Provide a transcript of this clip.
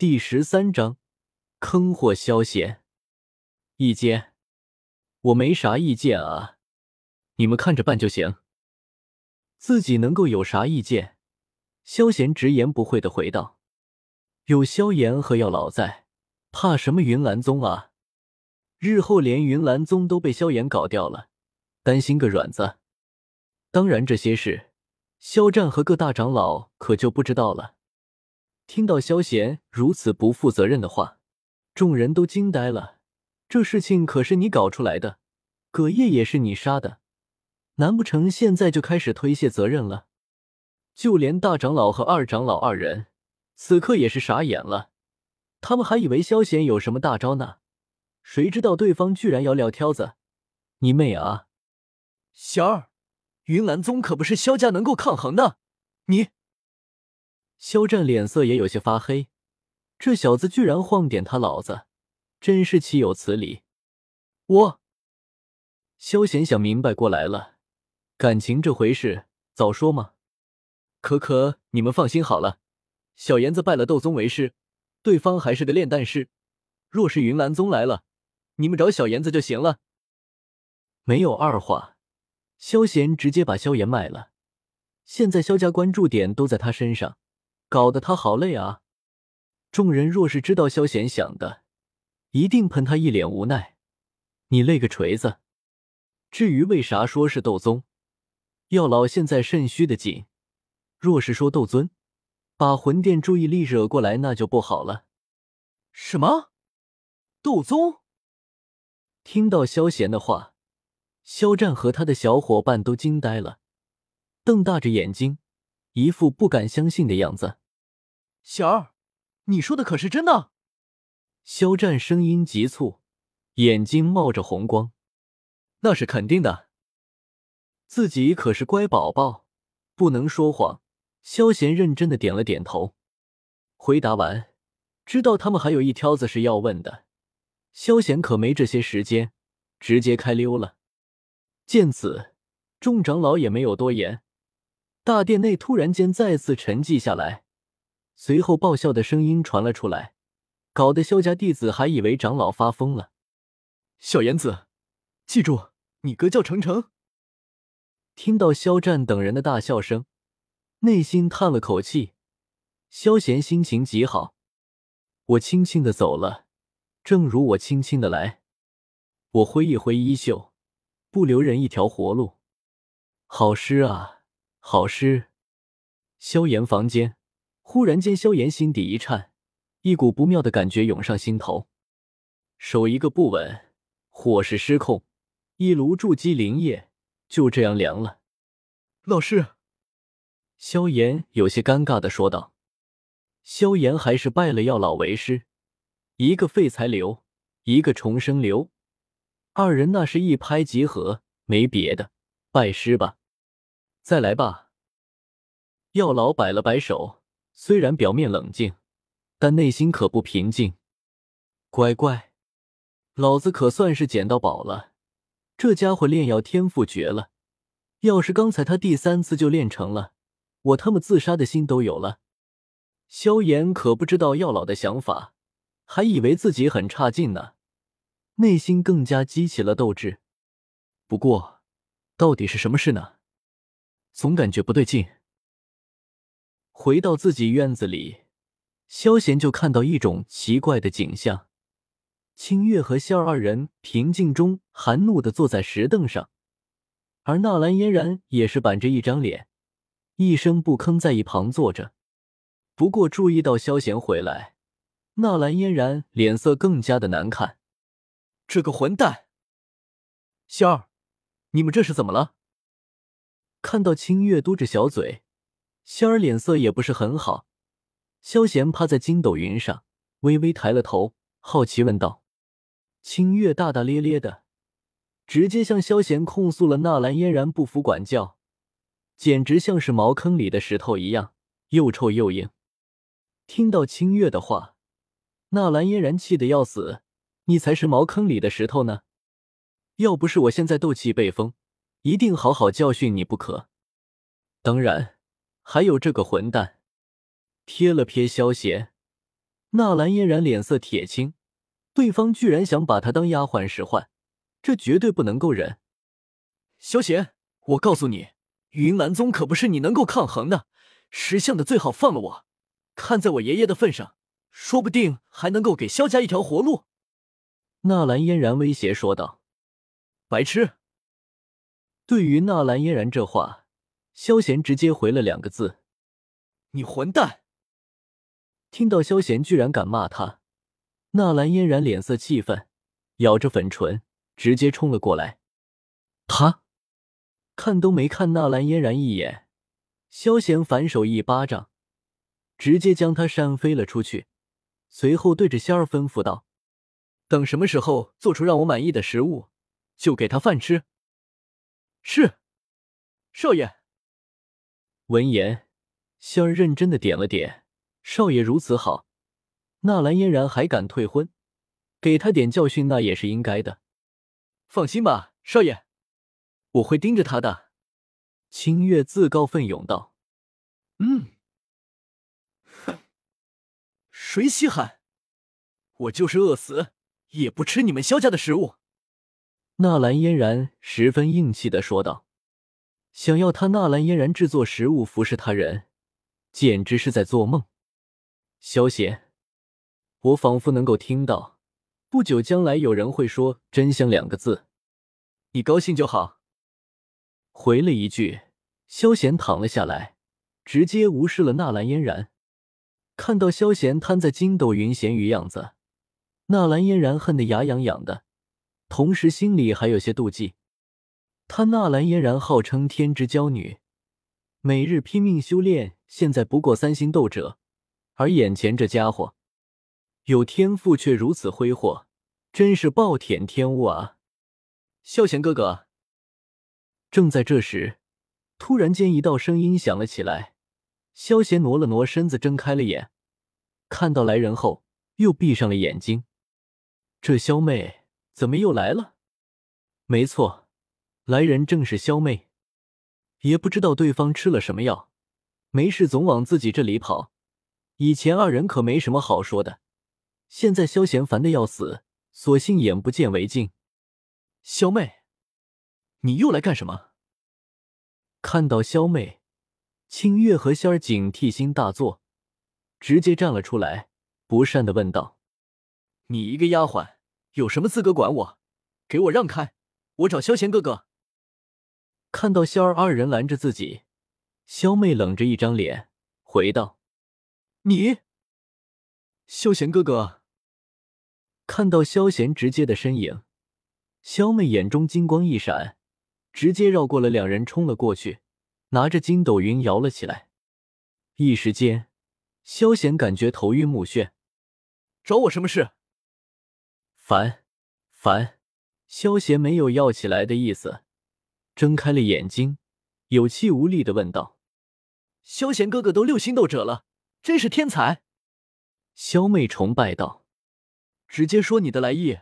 第十三章，坑货萧贤。意见？我没啥意见啊，你们看着办就行。自己能够有啥意见？萧贤直言不讳的回道：“有萧炎和药老在，怕什么云岚宗啊？日后连云岚宗都被萧炎搞掉了，担心个软子。当然，这些事，萧战和各大长老可就不知道了。”听到萧贤如此不负责任的话，众人都惊呆了。这事情可是你搞出来的，葛叶也是你杀的，难不成现在就开始推卸责任了？就连大长老和二长老二人，此刻也是傻眼了。他们还以为萧贤有什么大招呢，谁知道对方居然要撂挑子。你妹啊！贤儿，云岚宗可不是萧家能够抗衡的，你。肖战脸色也有些发黑，这小子居然晃点他老子，真是岂有此理！我，萧贤想明白过来了，感情这回事早说嘛。可可，你们放心好了，小炎子拜了斗宗为师，对方还是个炼丹师，若是云岚宗来了，你们找小炎子就行了。没有二话，萧贤直接把萧炎卖了。现在萧家关注点都在他身上。搞得他好累啊！众人若是知道萧贤想的，一定喷他一脸无奈。你累个锤子！至于为啥说是斗宗，药老现在肾虚的紧。若是说斗尊，把魂殿注意力惹过来，那就不好了。什么？斗宗？听到萧贤的话，肖战和他的小伙伴都惊呆了，瞪大着眼睛，一副不敢相信的样子。小儿，你说的可是真的？肖战声音急促，眼睛冒着红光。那是肯定的，自己可是乖宝宝，不能说谎。萧贤认真的点了点头，回答完，知道他们还有一挑子是要问的，萧贤可没这些时间，直接开溜了。见此，众长老也没有多言，大殿内突然间再次沉寂下来。随后爆笑的声音传了出来，搞得萧家弟子还以为长老发疯了。小言子，记住，你哥叫程程。听到肖战等人的大笑声，内心叹了口气。萧贤心情极好，我轻轻的走了，正如我轻轻的来。我挥一挥衣袖，不留人一条活路。好诗啊，好诗！萧炎房间。忽然间，萧炎心底一颤，一股不妙的感觉涌上心头，手一个不稳，火势失控，一炉筑基灵液就这样凉了。老师，萧炎有些尴尬的说道：“萧炎还是拜了药老为师，一个废材流，一个重生流，二人那是一拍即合，没别的，拜师吧，再来吧。”药老摆了摆手。虽然表面冷静，但内心可不平静。乖乖，老子可算是捡到宝了！这家伙炼药天赋绝了，要是刚才他第三次就练成了，我他妈自杀的心都有了。萧炎可不知道药老的想法，还以为自己很差劲呢，内心更加激起了斗志。不过，到底是什么事呢？总感觉不对劲。回到自己院子里，萧贤就看到一种奇怪的景象：清月和仙儿二人平静中含怒的坐在石凳上，而纳兰嫣然也是板着一张脸，一声不吭在一旁坐着。不过注意到萧贤回来，纳兰嫣然脸色更加的难看。这个混蛋，仙儿，你们这是怎么了？看到清月嘟着小嘴。仙儿脸色也不是很好，萧贤趴在筋斗云上，微微抬了头，好奇问道：“清月大大咧咧的，直接向萧贤控诉了纳兰嫣然不服管教，简直像是茅坑里的石头一样，又臭又硬。”听到清月的话，纳兰嫣然气得要死：“你才是茅坑里的石头呢！要不是我现在斗气被封，一定好好教训你不可。”当然。还有这个混蛋，瞥了瞥萧贤，纳兰嫣然脸色铁青，对方居然想把她当丫鬟使唤，这绝对不能够忍。萧贤，我告诉你，云岚宗可不是你能够抗衡的，识相的最好放了我。看在我爷爷的份上，说不定还能够给萧家一条活路。纳兰嫣然威胁说道：“白痴！”对于纳兰嫣然这话，萧贤直接回了两个字：“你混蛋！”听到萧贤居然敢骂他，纳兰嫣然脸色气愤，咬着粉唇，直接冲了过来。他看都没看纳兰嫣然一眼，萧贤反手一巴掌，直接将他扇飞了出去。随后对着仙儿吩咐道：“等什么时候做出让我满意的食物，就给他饭吃。”是，少爷。闻言，仙儿认真的点了点。少爷如此好，纳兰嫣然还敢退婚，给他点教训那也是应该的。放心吧，少爷，我会盯着他的。清月自告奋勇道：“嗯，哼，谁稀罕？我就是饿死也不吃你们萧家的食物。”纳兰嫣然十分硬气的说道：“想要他纳兰嫣然制作食物服侍他人，简直是在做梦。”萧贤，我仿佛能够听到，不久将来有人会说“真香”两个字，你高兴就好。回了一句，萧贤躺了下来，直接无视了纳兰嫣然。看到萧贤瘫在筋斗云闲鱼样子，纳兰嫣然恨得牙痒痒的。同时，心里还有些妒忌。她纳兰嫣然号称天之娇女，每日拼命修炼，现在不过三星斗者，而眼前这家伙有天赋却如此挥霍，真是暴殄天物啊！萧贤哥哥，正在这时，突然间一道声音响了起来。萧贤挪了挪身子，睁开了眼，看到来人后，又闭上了眼睛。这萧妹。怎么又来了？没错，来人正是萧妹。也不知道对方吃了什么药，没事总往自己这里跑。以前二人可没什么好说的，现在萧贤烦的要死，索性眼不见为净。萧妹，你又来干什么？看到萧妹，清月和仙儿警惕心大作，直接站了出来，不善的问道：“你一个丫鬟。”有什么资格管我？给我让开！我找萧贤哥哥。看到萧儿二人拦着自己，萧妹冷着一张脸回道：“你，萧贤哥哥。”看到萧贤直接的身影，萧妹眼中金光一闪，直接绕过了两人冲了过去，拿着筋斗云摇了起来。一时间，萧贤感觉头晕目眩。找我什么事？烦，烦！萧贤没有要起来的意思，睁开了眼睛，有气无力的问道：“萧贤哥哥都六星斗者了，真是天才！”萧妹崇拜道：“直接说你的来意。”